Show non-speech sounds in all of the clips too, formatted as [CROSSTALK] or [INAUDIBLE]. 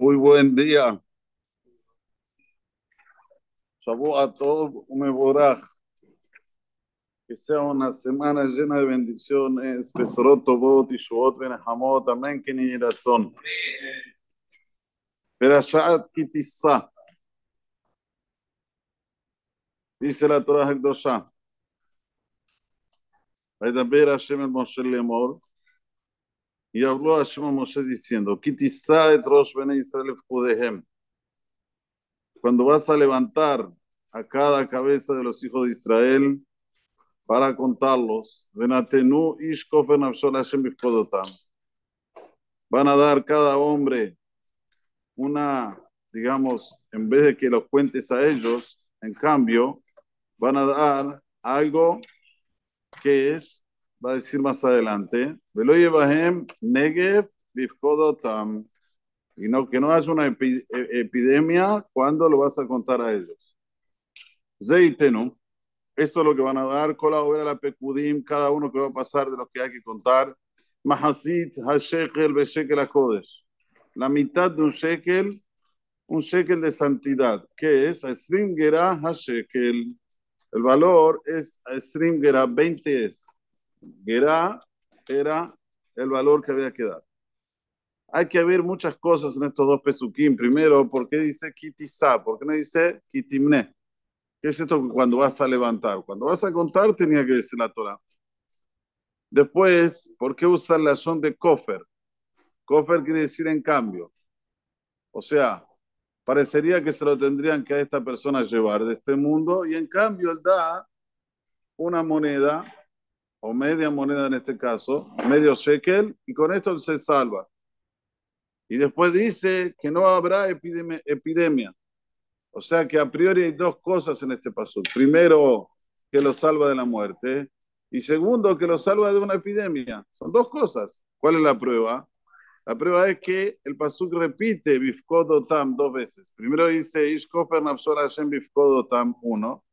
Muy buen día. Shavuot Tov Umeborach. Que sea una semana llena de bendiciones. Besorot Tovot, Ishuot, Benehamot. Amén. Que ni razón. Perashat Kitissa. Dice la Torah Hekdosha. וידבר השם אל משה לאמור, y habló Hashem a Moshe diciendo. Cuando vas a levantar a cada cabeza de los hijos de Israel para contarlos. Van a dar cada hombre una, digamos, en vez de que los cuentes a ellos, en cambio, van a dar algo que es va a decir más adelante, Negev. Y no, que no haya una epi- e- epidemia cuando lo vas a contar a ellos. Zeitenu. Esto es lo que van a dar. Kola la Pekudim, cada uno que va a pasar de lo que hay que contar. Mahasit Hashekel Beshekel HaKodesh. La mitad de un shekel, un shekel de santidad. ¿Qué es? Esrim Gerah Hashekel. El valor es Esrim Gerah, 20 es. Gerá era el valor que había que dar. Hay que ver muchas cosas en estos dos pesukim. Primero, ¿por qué dice kitisa? ¿Por qué no dice kitimne? ¿Qué es esto cuando vas a levantar? Cuando vas a contar tenía que decir la Torah. Después, ¿por qué usar la son de kofer? Kofer quiere decir en cambio. O sea, parecería que se lo tendrían que a esta persona llevar de este mundo y en cambio él da una moneda o media moneda en este caso, medio shekel, y con esto se salva. Y después dice que no habrá epidemia. O sea que a priori hay dos cosas en este paso. Primero, que lo salva de la muerte. Y segundo, que lo salva de una epidemia. Son dos cosas. ¿Cuál es la prueba? La prueba es que el pasuk repite Bifkodotam dos veces. Primero dice Ishkofer Nafshol Hashem Bifkodotam uno.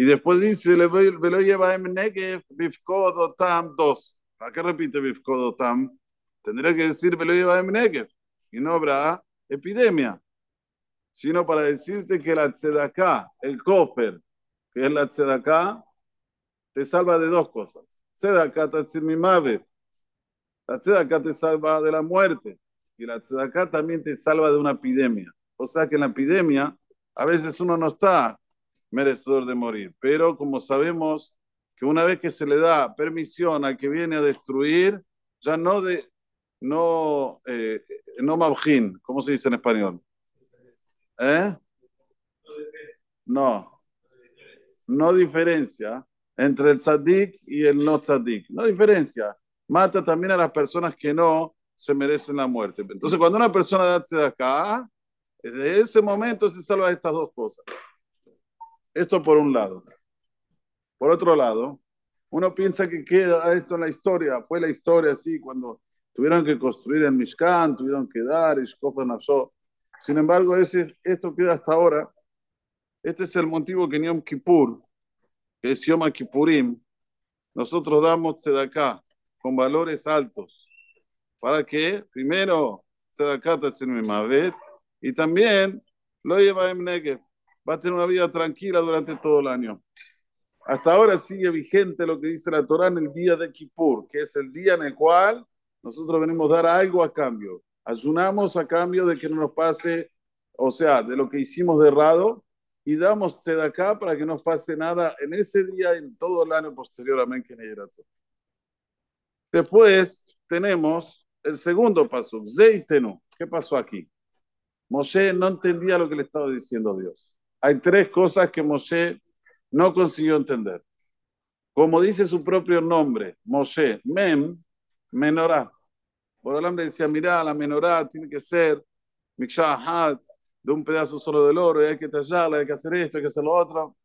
Y después dice, le lo lleva en Negev, Bifkodotam 2. ¿Para qué repite Bifkodotam? Tendría que decir, me lo lleva en Negev. Y no habrá epidemia. Sino para decirte que la tzedaká, el kofer, que es la tzedaká, te salva de dos cosas. Tzedaká tatzir. La tzedaká te salva de la muerte. Y la tzedaká también te salva de una epidemia. O sea que en la epidemia, a veces uno no está merecedor de morir. Pero como sabemos que una vez que se le da permisión al que viene a destruir, ya no de no eh, no mabjin, ¿cómo se dice en español? ¿Eh? No, no diferencia entre el tzadik y el no tzadik. No diferencia. Mata también a las personas que no se merecen la muerte. Entonces, cuando una persona da acá, desde ese momento se salva de estas dos cosas. Esto por un lado. Por otro lado, uno piensa que queda esto en la historia. Fue la historia así cuando tuvieron que construir el Mishkan, tuvieron que dar, Ishkofa. Sin embargo, ese, esto queda hasta ahora. Este es el motivo que en Yom Kippur, que es Yom Kippurim, nosotros damos tzedakah con valores altos. ¿Para que Primero, tzedakah tatzin mavet y también lo lleva en Negev va a tener una vida tranquila durante todo el año. Hasta ahora sigue vigente lo que dice la Torah en el día de Kippur, que es el día en el cual nosotros venimos a dar algo a cambio. Ayunamos a cambio de que no nos pase, o sea, de lo que hicimos de errado, y damos acá para que no pase nada en ese día y en todo el año posterior. Amén. Después tenemos el segundo paso, Zeitenu. ¿Qué pasó aquí? Moshe no entendía lo que le estaba diciendo Dios hay tres cosas que Moshe no consiguió entender. Como dice su propio nombre, Moshe, Mem, menorá. El le decía, mira, la menorá tiene que ser Mikshahat, de un pedazo solo del oro, y hay que tallarla, hay que hacer esto, hay que hacer lo otro.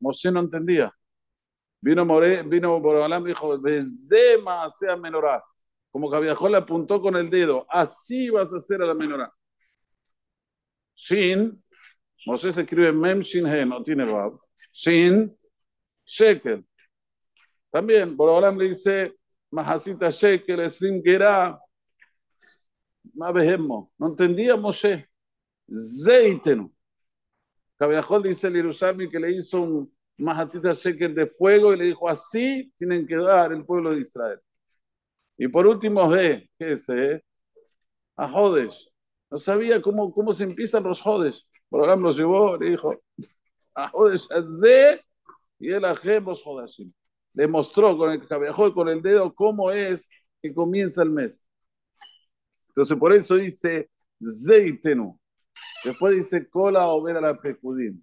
Moshe no entendía. Vino, More, vino Borobalam y dijo, Bezema sea menorá. Como viajó le apuntó con el dedo, así vas a hacer a la menorá. Shin, Moshe se escribe Mem Shin He, no tiene Bab. Shin Shekel. También, Borobalam le dice Mahasita Shekel, Esrim Gerá. más vejemos. No entendía Moshe. Zeitenu. Caballajol dice el Yerushalmi que le hizo un majatita shekel de fuego y le dijo, así tienen que dar el pueblo de Israel. Y por último, ve, ¿qué es? Eh? A Jodes. No sabía cómo, cómo se empiezan los Jodes. Por ahora lo llevó, le dijo, y él a los Jodashim. Le mostró con el caballajol, con el dedo, cómo es que comienza el mes. Entonces, por eso dice Zeitenu. Después dice cola o ver a la pecudim.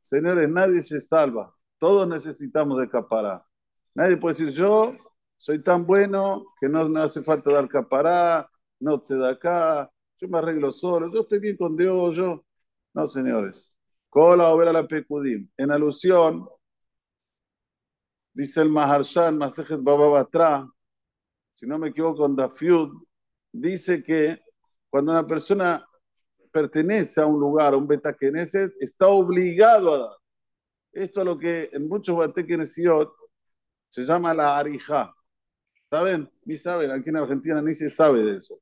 Señores, nadie se salva. Todos necesitamos de capará. Nadie puede decir, yo soy tan bueno que no me hace falta dar capará, no te da acá, yo me arreglo solo, yo estoy bien con Dios, yo. No, señores. Cola o ver a la pecudim. En alusión, dice el Maharshan, Masejet Baba Batra, si no me equivoco, con Dafiud, dice que cuando una persona pertenece a un lugar, a un betakeneset, está obligado a dar. Esto es lo que en muchos batekenesiot se llama la arija. ¿Saben? Ni saben, aquí en Argentina ni se sabe de eso.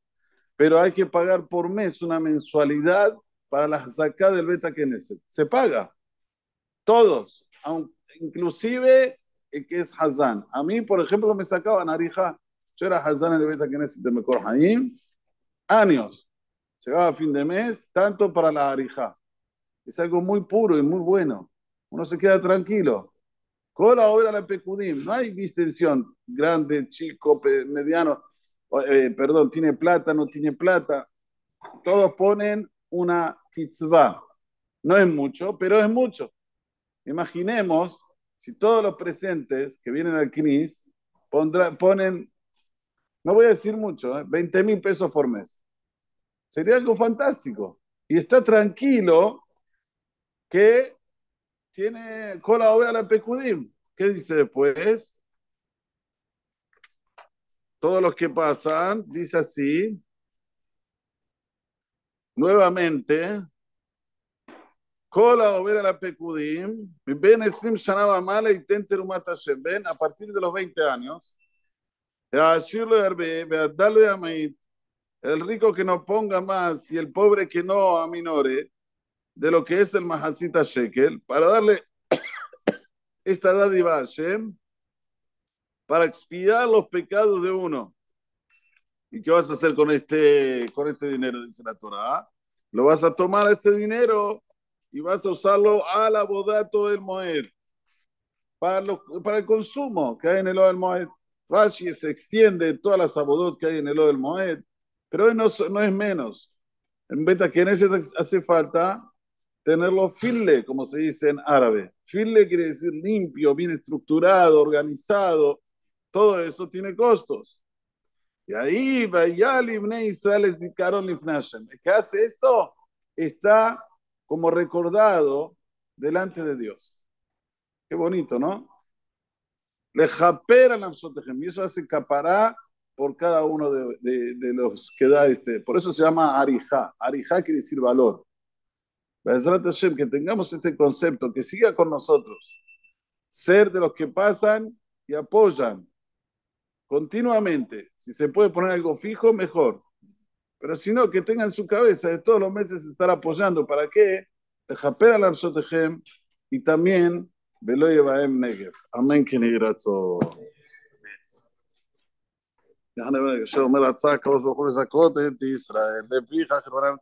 Pero hay que pagar por mes una mensualidad para la zakat del beta Se paga. Todos. inclusive el que es Hazán. A mí, por ejemplo, me sacaban arija. Yo era Hazán en el beta de Mekor Haim. Años llegaba a fin de mes, tanto para la arija. Es algo muy puro y muy bueno. Uno se queda tranquilo. Cola obra la pecudim. No hay distinción. Grande, chico, mediano. Eh, perdón, tiene plata, no tiene plata. Todos ponen una kitzvah. No es mucho, pero es mucho. Imaginemos si todos los presentes que vienen al CNIS ponen, no voy a decir mucho, 20 ¿eh? mil pesos por mes. Sería algo fantástico. Y está tranquilo que tiene cola obra la Pecudim. ¿Qué dice después? Todos los que pasan, dice así. Nuevamente, la Pecudim. Ben Eslim Shanaba Mala y Tenterumat Ven a partir de los 20 años. El rico que no ponga más y el pobre que no aminore de lo que es el Mahasita Shekel, para darle [COUGHS] esta dádiva a para expiar los pecados de uno. ¿Y qué vas a hacer con este, con este dinero? Dice la Torah. Lo vas a tomar este dinero y vas a usarlo a la bodato del Moed, para, para el consumo que hay en el del Moed. Rashi se extiende todas las abodot que hay en el del Moed pero no, no es menos. En beta que hace falta tenerlo file, como se dice en árabe. File quiere decir limpio, bien estructurado, organizado. Todo eso tiene costos. Y ahí, Israel El que hace esto está como recordado delante de Dios. Qué bonito, ¿no? Le japera y eso hace capará por cada uno de, los que da este. Por eso se llama Arija. Arija quiere decir valor. Que tengamos este concepto, que siga con nosotros. Ser de los que pasan y apoyan continuamente. Si se puede poner algo fijo, mejor. Pero si no, que tenga en su cabeza de todos los meses estar apoyando. ¿Para qué? Japera la y también Veloyevaem Negev. Amén, que יעני שאומר הצעה כבוד ברוך הוא לזכות את ישראל, לפיכך